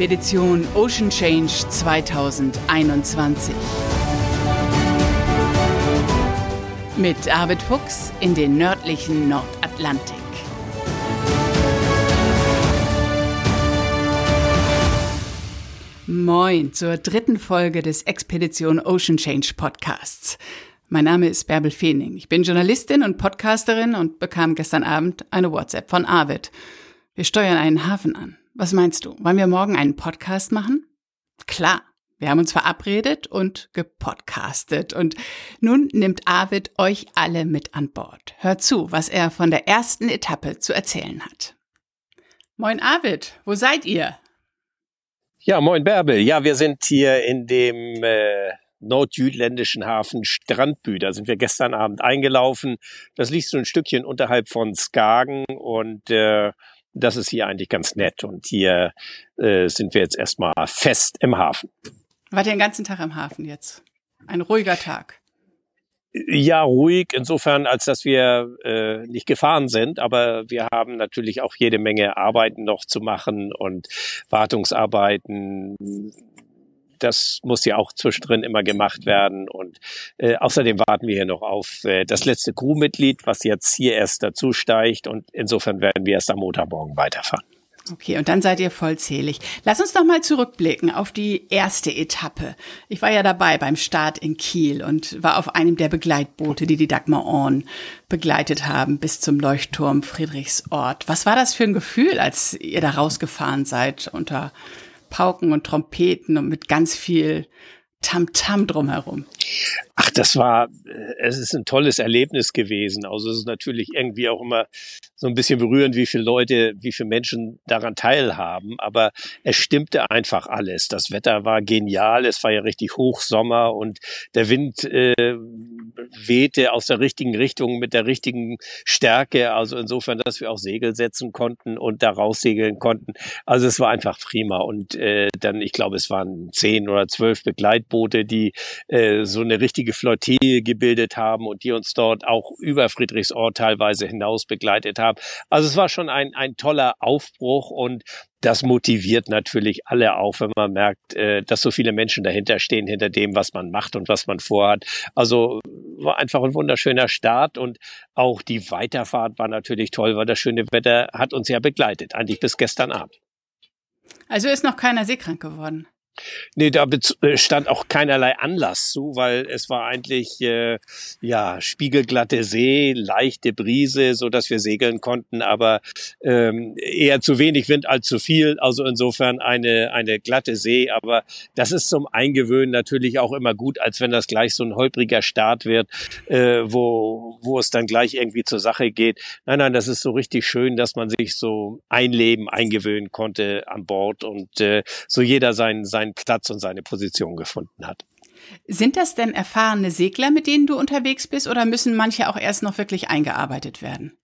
Expedition Ocean Change 2021. Mit Arvid Fuchs in den nördlichen Nordatlantik. Moin zur dritten Folge des Expedition Ocean Change Podcasts. Mein Name ist Bärbel Feening. Ich bin Journalistin und Podcasterin und bekam gestern Abend eine WhatsApp von Arvid. Wir steuern einen Hafen an. Was meinst du? Wollen wir morgen einen Podcast machen? Klar. Wir haben uns verabredet und gepodcastet. Und nun nimmt Arvid euch alle mit an Bord. Hört zu, was er von der ersten Etappe zu erzählen hat. Moin Arvid, wo seid ihr? Ja, moin Bärbel. Ja, wir sind hier in dem äh, nordjütländischen Hafen Strandbü. Da sind wir gestern Abend eingelaufen. Das liegt so ein Stückchen unterhalb von Skagen und äh, das ist hier eigentlich ganz nett. Und hier äh, sind wir jetzt erstmal fest im Hafen. Wart ihr den ganzen Tag im Hafen jetzt? Ein ruhiger Tag. Ja, ruhig, insofern, als dass wir äh, nicht gefahren sind, aber wir haben natürlich auch jede Menge Arbeiten noch zu machen und Wartungsarbeiten, das muss ja auch zwischendrin immer gemacht werden. Und äh, außerdem warten wir hier noch auf äh, das letzte Crewmitglied, was jetzt hier erst dazu steigt. Und insofern werden wir erst am Montagmorgen weiterfahren. Okay, und dann seid ihr vollzählig. Lass uns noch mal zurückblicken auf die erste Etappe. Ich war ja dabei beim Start in Kiel und war auf einem der Begleitboote, die die Dagmar Orn begleitet haben bis zum Leuchtturm Friedrichsort. Was war das für ein Gefühl, als ihr da rausgefahren seid unter Pauken und Trompeten und mit ganz viel Tamtam -Tam drumherum. Ach, das war, äh, es ist ein tolles Erlebnis gewesen. Also es ist natürlich irgendwie auch immer so ein bisschen berührend, wie viele Leute, wie viele Menschen daran teilhaben. Aber es stimmte einfach alles. Das Wetter war genial. Es war ja richtig Hochsommer und der Wind äh, wehte aus der richtigen Richtung mit der richtigen Stärke. Also insofern, dass wir auch Segel setzen konnten und da raussegeln konnten. Also es war einfach prima. Und äh, dann, ich glaube, es waren zehn oder zwölf Begleitboote, die äh, so eine richtige Flottille gebildet haben und die uns dort auch über Friedrichsort teilweise hinaus begleitet haben. Also es war schon ein, ein toller Aufbruch und das motiviert natürlich alle auch, wenn man merkt, äh, dass so viele Menschen dahinter stehen, hinter dem, was man macht und was man vorhat. Also war einfach ein wunderschöner Start und auch die Weiterfahrt war natürlich toll, weil das schöne Wetter hat uns ja begleitet, eigentlich bis gestern Abend. Also ist noch keiner seekrank geworden? Nee, da äh, stand auch keinerlei Anlass zu, weil es war eigentlich äh, ja spiegelglatte See, leichte Brise, so dass wir segeln konnten, aber ähm, eher zu wenig Wind als zu viel. Also insofern eine eine glatte See, aber das ist zum Eingewöhnen natürlich auch immer gut, als wenn das gleich so ein holpriger Start wird, äh, wo wo es dann gleich irgendwie zur Sache geht. Nein, nein, das ist so richtig schön, dass man sich so einleben, eingewöhnen konnte an Bord und äh, so jeder seinen seinen seinen Platz und seine Position gefunden hat. Sind das denn erfahrene Segler, mit denen du unterwegs bist, oder müssen manche auch erst noch wirklich eingearbeitet werden?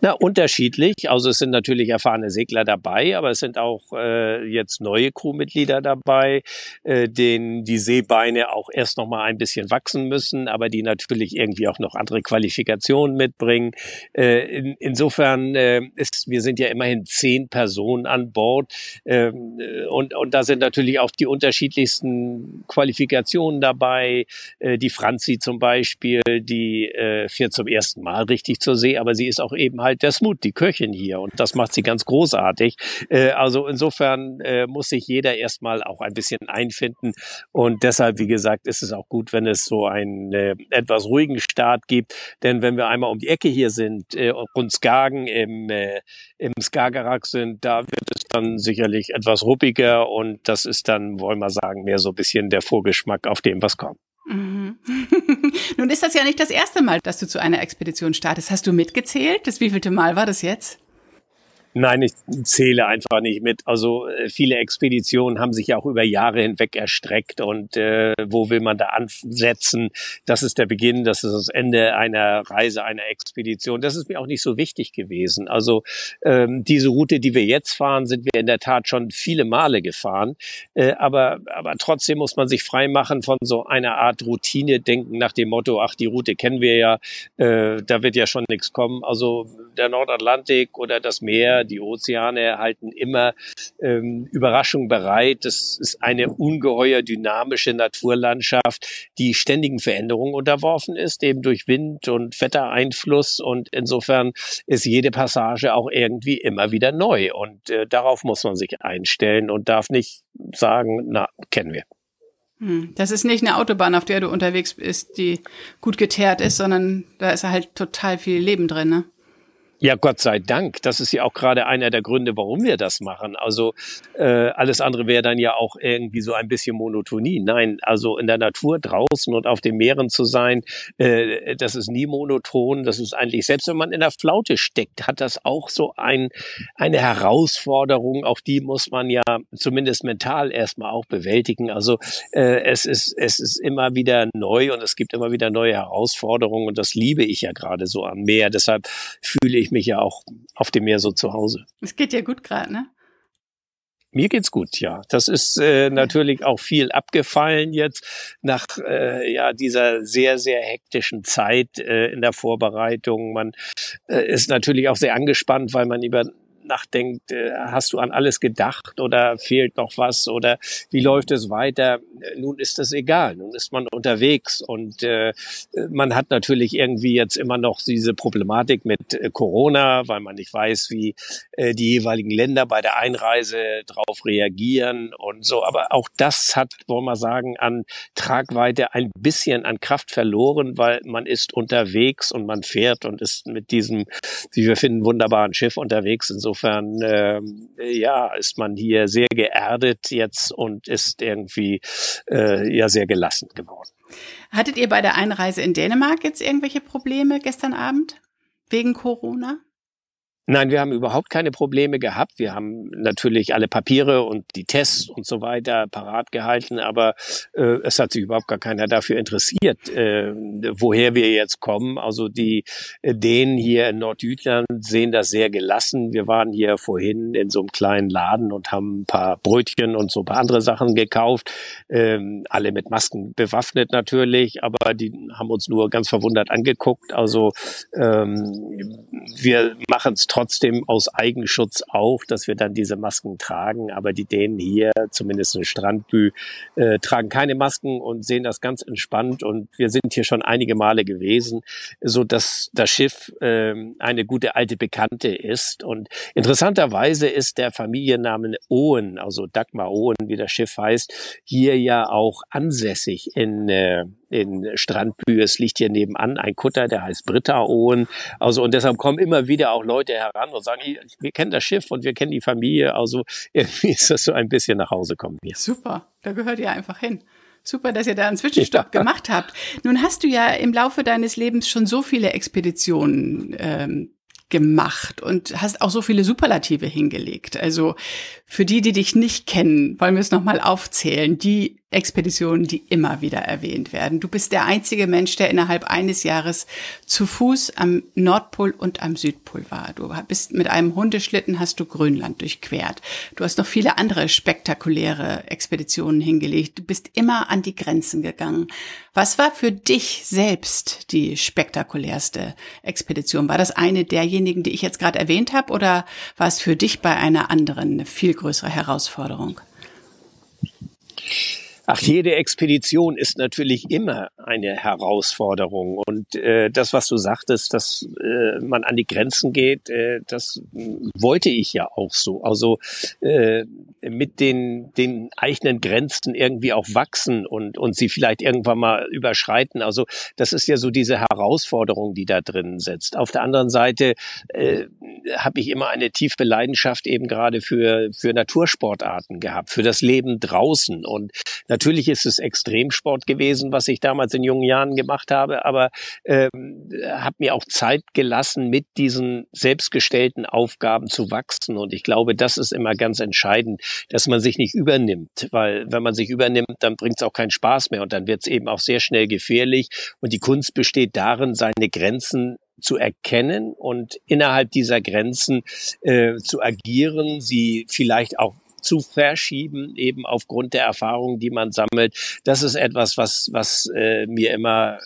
Na, unterschiedlich. Also es sind natürlich erfahrene Segler dabei, aber es sind auch äh, jetzt neue Crewmitglieder dabei, äh, denen die Seebeine auch erst noch mal ein bisschen wachsen müssen, aber die natürlich irgendwie auch noch andere Qualifikationen mitbringen. Äh, in, insofern äh, ist, wir sind ja immerhin zehn Personen an Bord äh, und, und da sind natürlich auch die unterschiedlichsten Qualifikationen dabei. Äh, die Franzi zum Beispiel, die äh, fährt zum ersten Mal richtig zur See, aber sie ist auch eben halt der Smut, die Köchin hier. Und das macht sie ganz großartig. Äh, also insofern äh, muss sich jeder erstmal auch ein bisschen einfinden. Und deshalb, wie gesagt, ist es auch gut, wenn es so einen äh, etwas ruhigen Start gibt. Denn wenn wir einmal um die Ecke hier sind, äh, rund Skagen im, äh, im Skagerrak sind, da wird es dann sicherlich etwas ruppiger. Und das ist dann, wollen wir sagen, mehr so ein bisschen der Vorgeschmack auf dem, was kommt. Mhm. Nun ist das ja nicht das erste Mal, dass du zu einer Expedition startest. Hast du mitgezählt? Das wievielte Mal war das jetzt? Nein, ich zähle einfach nicht mit. Also äh, viele Expeditionen haben sich ja auch über Jahre hinweg erstreckt und äh, wo will man da ansetzen? Das ist der Beginn, das ist das Ende einer Reise, einer Expedition. Das ist mir auch nicht so wichtig gewesen. Also ähm, diese Route, die wir jetzt fahren, sind wir in der Tat schon viele Male gefahren. Äh, aber, aber trotzdem muss man sich frei machen von so einer Art Routine denken nach dem Motto, ach, die Route kennen wir ja, äh, da wird ja schon nichts kommen. Also der Nordatlantik oder das Meer, die Ozeane halten immer ähm, Überraschungen bereit. Das ist eine ungeheuer dynamische Naturlandschaft, die ständigen Veränderungen unterworfen ist, eben durch Wind und Wettereinfluss. Und insofern ist jede Passage auch irgendwie immer wieder neu. Und äh, darauf muss man sich einstellen und darf nicht sagen, na, kennen wir. Hm. Das ist nicht eine Autobahn, auf der du unterwegs bist, die gut geteert ist, sondern da ist halt total viel Leben drin, ne? Ja, Gott sei Dank. Das ist ja auch gerade einer der Gründe, warum wir das machen. Also äh, alles andere wäre dann ja auch irgendwie so ein bisschen Monotonie. Nein, also in der Natur draußen und auf den Meeren zu sein, äh, das ist nie monoton. Das ist eigentlich, selbst wenn man in der Flaute steckt, hat das auch so ein, eine Herausforderung. Auch die muss man ja zumindest mental erstmal auch bewältigen. Also äh, es, ist, es ist immer wieder neu und es gibt immer wieder neue Herausforderungen und das liebe ich ja gerade so am Meer. Deshalb fühle ich ich mich ja auch auf dem Meer so zu Hause. Es geht ja gut gerade, ne? Mir geht's gut, ja. Das ist äh, natürlich auch viel abgefallen jetzt nach äh, ja dieser sehr sehr hektischen Zeit äh, in der Vorbereitung. Man äh, ist natürlich auch sehr angespannt, weil man über nachdenkt, äh, hast du an alles gedacht oder fehlt noch was oder wie läuft es weiter? Nun ist das egal, nun ist man unterwegs und äh, man hat natürlich irgendwie jetzt immer noch diese Problematik mit äh, Corona, weil man nicht weiß, wie äh, die jeweiligen Länder bei der Einreise darauf reagieren und so. Aber auch das hat, wollen wir sagen, an Tragweite ein bisschen an Kraft verloren, weil man ist unterwegs und man fährt und ist mit diesem, wie wir finden, wunderbaren Schiff unterwegs. Insofern insofern ähm, ja ist man hier sehr geerdet jetzt und ist irgendwie äh, ja sehr gelassen geworden. Hattet ihr bei der Einreise in Dänemark jetzt irgendwelche Probleme gestern Abend wegen Corona? Nein, wir haben überhaupt keine Probleme gehabt. Wir haben natürlich alle Papiere und die Tests und so weiter parat gehalten, aber äh, es hat sich überhaupt gar keiner dafür interessiert, äh, woher wir jetzt kommen. Also die äh, Dänen hier in Nordjütland sehen das sehr gelassen. Wir waren hier vorhin in so einem kleinen Laden und haben ein paar Brötchen und so ein paar andere Sachen gekauft. Ähm, alle mit Masken bewaffnet natürlich, aber die haben uns nur ganz verwundert angeguckt. Also ähm, wir machen es trotzdem aus Eigenschutz auf, dass wir dann diese Masken tragen. Aber die Dänen hier, zumindest in Strandbü, äh, tragen keine Masken und sehen das ganz entspannt. Und wir sind hier schon einige Male gewesen, so dass das Schiff äh, eine gute alte Bekannte ist. Und interessanterweise ist der Familienname Owen, also Dagmar Owen, wie das Schiff heißt, hier ja auch ansässig in äh, in Strandbühe. Es liegt hier nebenan ein Kutter, der heißt Britta Owen. Also, und deshalb kommen immer wieder auch Leute heran und sagen, wir kennen das Schiff und wir kennen die Familie. Also, irgendwie ist das so ein bisschen nach Hause kommen hier. Super. Da gehört ihr einfach hin. Super, dass ihr da einen Zwischenstopp ja. gemacht habt. Nun hast du ja im Laufe deines Lebens schon so viele Expeditionen ähm, gemacht und hast auch so viele Superlative hingelegt. Also für die, die dich nicht kennen, wollen wir es nochmal aufzählen. Die Expeditionen, die immer wieder erwähnt werden. Du bist der einzige Mensch, der innerhalb eines Jahres zu Fuß am Nordpol und am Südpol war. Du bist mit einem Hundeschlitten hast du Grönland durchquert. Du hast noch viele andere spektakuläre Expeditionen hingelegt. Du bist immer an die Grenzen gegangen. Was war für dich selbst die spektakulärste Expedition? War das eine derjenigen, die ich jetzt gerade erwähnt habe, oder war es für dich bei einer anderen eine viel größere Herausforderung? Ach, jede Expedition ist natürlich immer eine Herausforderung. Und äh, das, was du sagtest, dass äh, man an die Grenzen geht, äh, das wollte ich ja auch so. Also äh, mit den, den eigenen Grenzen irgendwie auch wachsen und, und sie vielleicht irgendwann mal überschreiten. Also das ist ja so diese Herausforderung, die da drin sitzt. Auf der anderen Seite äh, habe ich immer eine tiefe Leidenschaft eben gerade für, für Natursportarten gehabt, für das Leben draußen. Und Natürlich ist es Extremsport gewesen, was ich damals in jungen Jahren gemacht habe, aber ähm, habe mir auch Zeit gelassen, mit diesen selbstgestellten Aufgaben zu wachsen. Und ich glaube, das ist immer ganz entscheidend, dass man sich nicht übernimmt, weil wenn man sich übernimmt, dann bringt es auch keinen Spaß mehr und dann wird es eben auch sehr schnell gefährlich. Und die Kunst besteht darin, seine Grenzen zu erkennen und innerhalb dieser Grenzen äh, zu agieren, sie vielleicht auch zu verschieben, eben aufgrund der Erfahrungen, die man sammelt. Das ist etwas, was, was äh, mir immer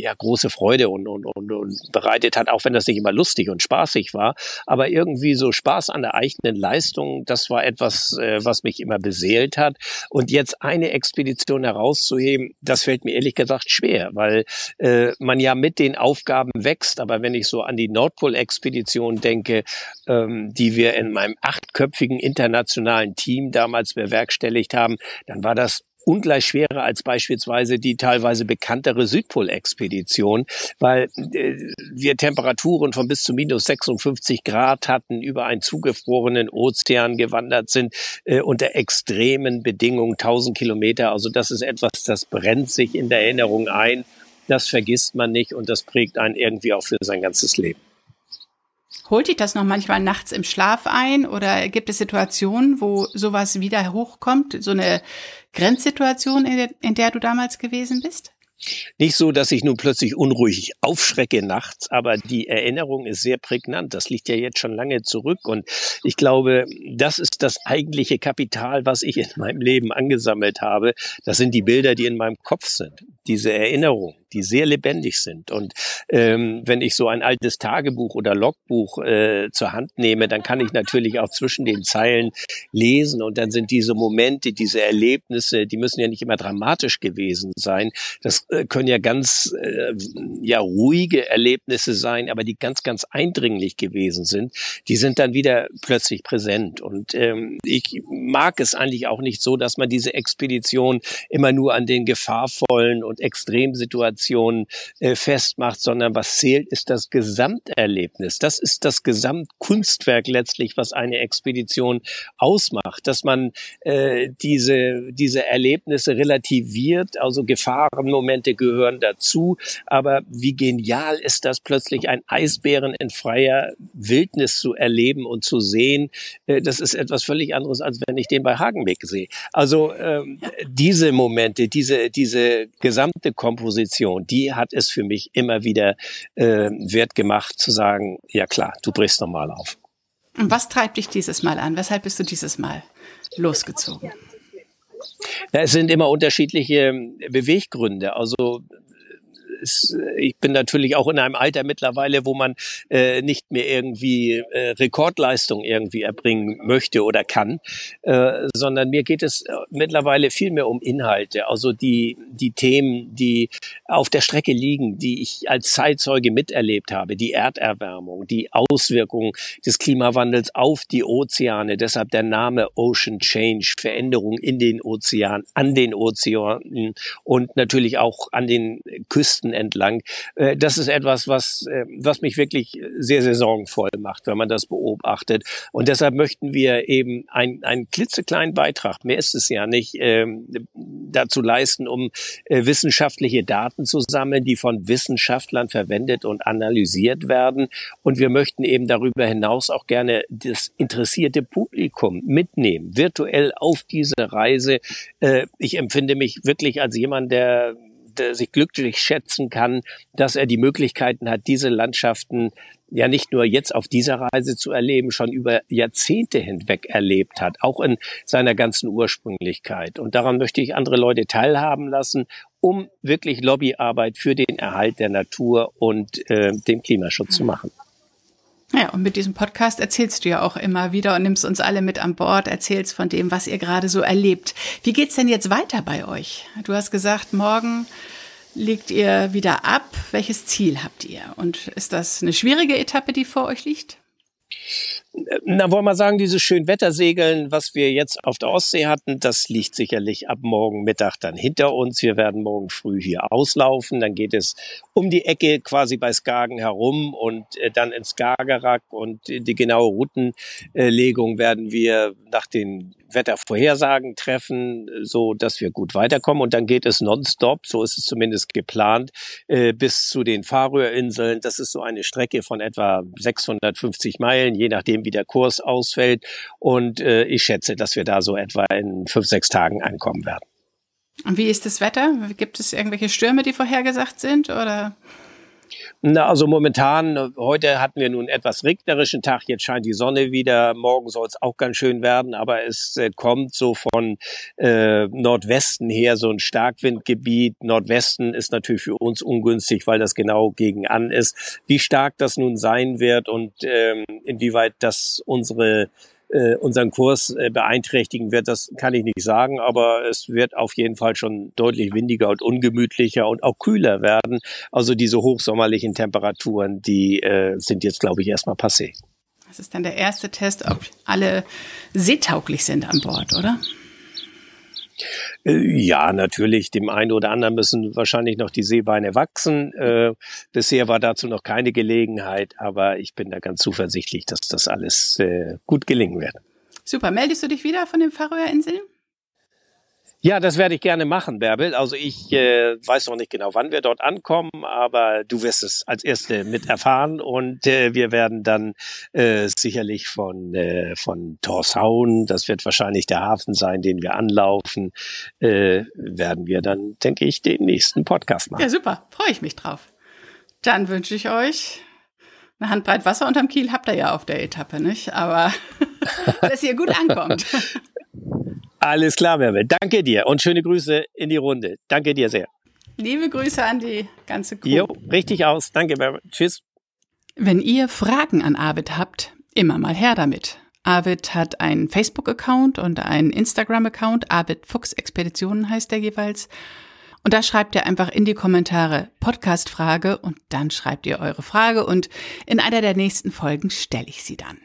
ja große Freude und, und, und, und bereitet hat, auch wenn das nicht immer lustig und spaßig war. Aber irgendwie so Spaß an der eigenen Leistung, das war etwas, äh, was mich immer beseelt hat. Und jetzt eine Expedition herauszuheben, das fällt mir ehrlich gesagt schwer, weil äh, man ja mit den Aufgaben wächst. Aber wenn ich so an die Nordpol-Expedition denke, ähm, die wir in meinem achtköpfigen internationalen Team damals bewerkstelligt haben, dann war das ungleich schwerer als beispielsweise die teilweise bekanntere Südpolexpedition, weil äh, wir Temperaturen von bis zu minus 56 Grad hatten, über einen zugefrorenen Ozean gewandert sind, äh, unter extremen Bedingungen, 1000 Kilometer. Also das ist etwas, das brennt sich in der Erinnerung ein. Das vergisst man nicht und das prägt einen irgendwie auch für sein ganzes Leben. Holt dich das noch manchmal nachts im Schlaf ein oder gibt es Situationen, wo sowas wieder hochkommt, so eine Grenzsituation, in der, in der du damals gewesen bist? Nicht so, dass ich nun plötzlich unruhig aufschrecke nachts, aber die Erinnerung ist sehr prägnant. Das liegt ja jetzt schon lange zurück und ich glaube, das ist das eigentliche Kapital, was ich in meinem Leben angesammelt habe. Das sind die Bilder, die in meinem Kopf sind. Diese Erinnerung die sehr lebendig sind. Und ähm, wenn ich so ein altes Tagebuch oder Logbuch äh, zur Hand nehme, dann kann ich natürlich auch zwischen den Zeilen lesen und dann sind diese Momente, diese Erlebnisse, die müssen ja nicht immer dramatisch gewesen sein. Das äh, können ja ganz äh, ja ruhige Erlebnisse sein, aber die ganz ganz eindringlich gewesen sind. Die sind dann wieder plötzlich präsent und ähm, ich mag es eigentlich auch nicht so, dass man diese Expedition immer nur an den gefahrvollen und Extremsituationen Situation äh, festmacht, sondern was zählt, ist das Gesamterlebnis. Das ist das Gesamtkunstwerk letztlich, was eine Expedition ausmacht, dass man äh, diese, diese Erlebnisse relativiert, also Gefahrenmomente gehören dazu, aber wie genial ist das plötzlich, ein Eisbären in freier Wildnis zu erleben und zu sehen, äh, das ist etwas völlig anderes, als wenn ich den bei Hagenbeck sehe. Also ähm, diese Momente, diese, diese gesamte Komposition, und die hat es für mich immer wieder äh, wert gemacht zu sagen, ja klar, du brichst nochmal auf. Und was treibt dich dieses Mal an? Weshalb bist du dieses Mal losgezogen? Ja, es sind immer unterschiedliche Beweggründe. Also ist, äh, ich bin natürlich auch in einem Alter mittlerweile, wo man äh, nicht mehr irgendwie äh, Rekordleistung irgendwie erbringen möchte oder kann, äh, sondern mir geht es äh, mittlerweile viel mehr um Inhalte, also die, die Themen, die auf der Strecke liegen, die ich als Zeitzeuge miterlebt habe, die Erderwärmung, die Auswirkungen des Klimawandels auf die Ozeane, deshalb der Name Ocean Change, Veränderung in den Ozeanen, an den Ozeanen und natürlich auch an den Küsten entlang. Äh, das ist etwas, was, äh, was mich wirklich sehr, sehr sorgenvoll macht, wenn man das beobachtet. Und deshalb möchten wir eben einen, einen klitzekleinen Beitrag, mehr ist es ja nicht, ähm, dazu leisten, um äh, wissenschaftliche Daten zu sammeln, die von Wissenschaftlern verwendet und analysiert werden. Und wir möchten eben darüber hinaus auch gerne das interessierte Publikum mitnehmen, virtuell auf diese Reise. Ich empfinde mich wirklich als jemand, der sich glücklich schätzen kann, dass er die Möglichkeiten hat, diese Landschaften ja nicht nur jetzt auf dieser Reise zu erleben, schon über Jahrzehnte hinweg erlebt hat, auch in seiner ganzen Ursprünglichkeit. Und daran möchte ich andere Leute teilhaben lassen, um wirklich Lobbyarbeit für den Erhalt der Natur und äh, den Klimaschutz zu machen. Ja, und mit diesem Podcast erzählst du ja auch immer wieder und nimmst uns alle mit an Bord, erzählst von dem, was ihr gerade so erlebt. Wie geht's denn jetzt weiter bei euch? Du hast gesagt, morgen legt ihr wieder ab. Welches Ziel habt ihr? Und ist das eine schwierige Etappe, die vor euch liegt? Na, wollen wir sagen, dieses Schönwettersegeln, was wir jetzt auf der Ostsee hatten, das liegt sicherlich ab morgen Mittag dann hinter uns. Wir werden morgen früh hier auslaufen. Dann geht es um die Ecke quasi bei Skagen herum und äh, dann ins Skagerrak und die genaue Routenlegung werden wir nach den Wettervorhersagen treffen, so dass wir gut weiterkommen. Und dann geht es nonstop, so ist es zumindest geplant, äh, bis zu den Färöerinseln. Das ist so eine Strecke von etwa 650 Meilen, je nachdem, wie der Kurs ausfällt. Und äh, ich schätze, dass wir da so etwa in fünf, sechs Tagen ankommen werden. Und wie ist das Wetter? Gibt es irgendwelche Stürme, die vorhergesagt sind oder? Na, also momentan, heute hatten wir nun etwas regnerischen Tag, jetzt scheint die Sonne wieder, morgen soll es auch ganz schön werden, aber es äh, kommt so von äh, Nordwesten her so ein Starkwindgebiet. Nordwesten ist natürlich für uns ungünstig, weil das genau gegen an ist. Wie stark das nun sein wird und ähm, inwieweit das unsere äh, unseren Kurs äh, beeinträchtigen wird, das kann ich nicht sagen, aber es wird auf jeden Fall schon deutlich windiger und ungemütlicher und auch kühler werden. Also diese hochsommerlichen Temperaturen, die äh, sind jetzt, glaube ich, erstmal passé. Das ist dann der erste Test, ob alle seetauglich sind an Bord, oder? Äh, ja, natürlich. Dem einen oder anderen müssen wahrscheinlich noch die Seebeine wachsen. Äh, bisher war dazu noch keine Gelegenheit, aber ich bin da ganz zuversichtlich, dass das alles äh, gut gelingen wird. Super. Meldest du dich wieder von den Färöerinseln? Ja, das werde ich gerne machen, Bärbel. Also ich äh, weiß noch nicht genau, wann wir dort ankommen, aber du wirst es als Erste mit erfahren und äh, wir werden dann äh, sicherlich von äh, von Torshavn, das wird wahrscheinlich der Hafen sein, den wir anlaufen, äh, werden wir dann, denke ich, den nächsten Podcast machen. Ja, super, freue ich mich drauf. Dann wünsche ich euch eine Handbreit Wasser unterm Kiel habt ihr ja auf der Etappe, nicht? Aber dass ihr gut ankommt. Alles klar, Merve. Danke dir und schöne Grüße in die Runde. Danke dir sehr. Liebe Grüße an die ganze Crew. Jo, richtig aus. Danke, Merve. Tschüss. Wenn ihr Fragen an Arvid habt, immer mal her damit. Arvid hat einen Facebook-Account und einen Instagram-Account. Arvid Fuchs Expeditionen heißt der jeweils. Und da schreibt ihr einfach in die Kommentare Podcast-Frage und dann schreibt ihr eure Frage und in einer der nächsten Folgen stelle ich sie dann.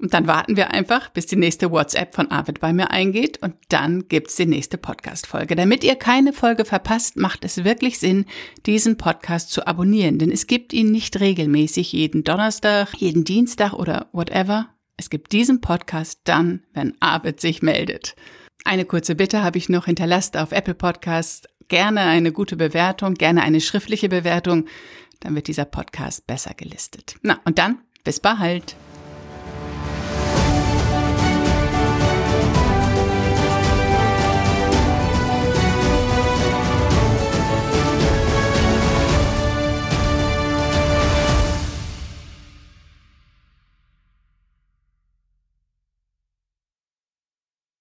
Und dann warten wir einfach, bis die nächste WhatsApp von Arvid bei mir eingeht und dann gibt's die nächste Podcast-Folge. Damit ihr keine Folge verpasst, macht es wirklich Sinn, diesen Podcast zu abonnieren, denn es gibt ihn nicht regelmäßig jeden Donnerstag, jeden Dienstag oder whatever. Es gibt diesen Podcast dann, wenn Arvid sich meldet. Eine kurze Bitte habe ich noch hinterlasst auf Apple Podcasts. Gerne eine gute Bewertung, gerne eine schriftliche Bewertung. Dann wird dieser Podcast besser gelistet. Na, und dann bis bald.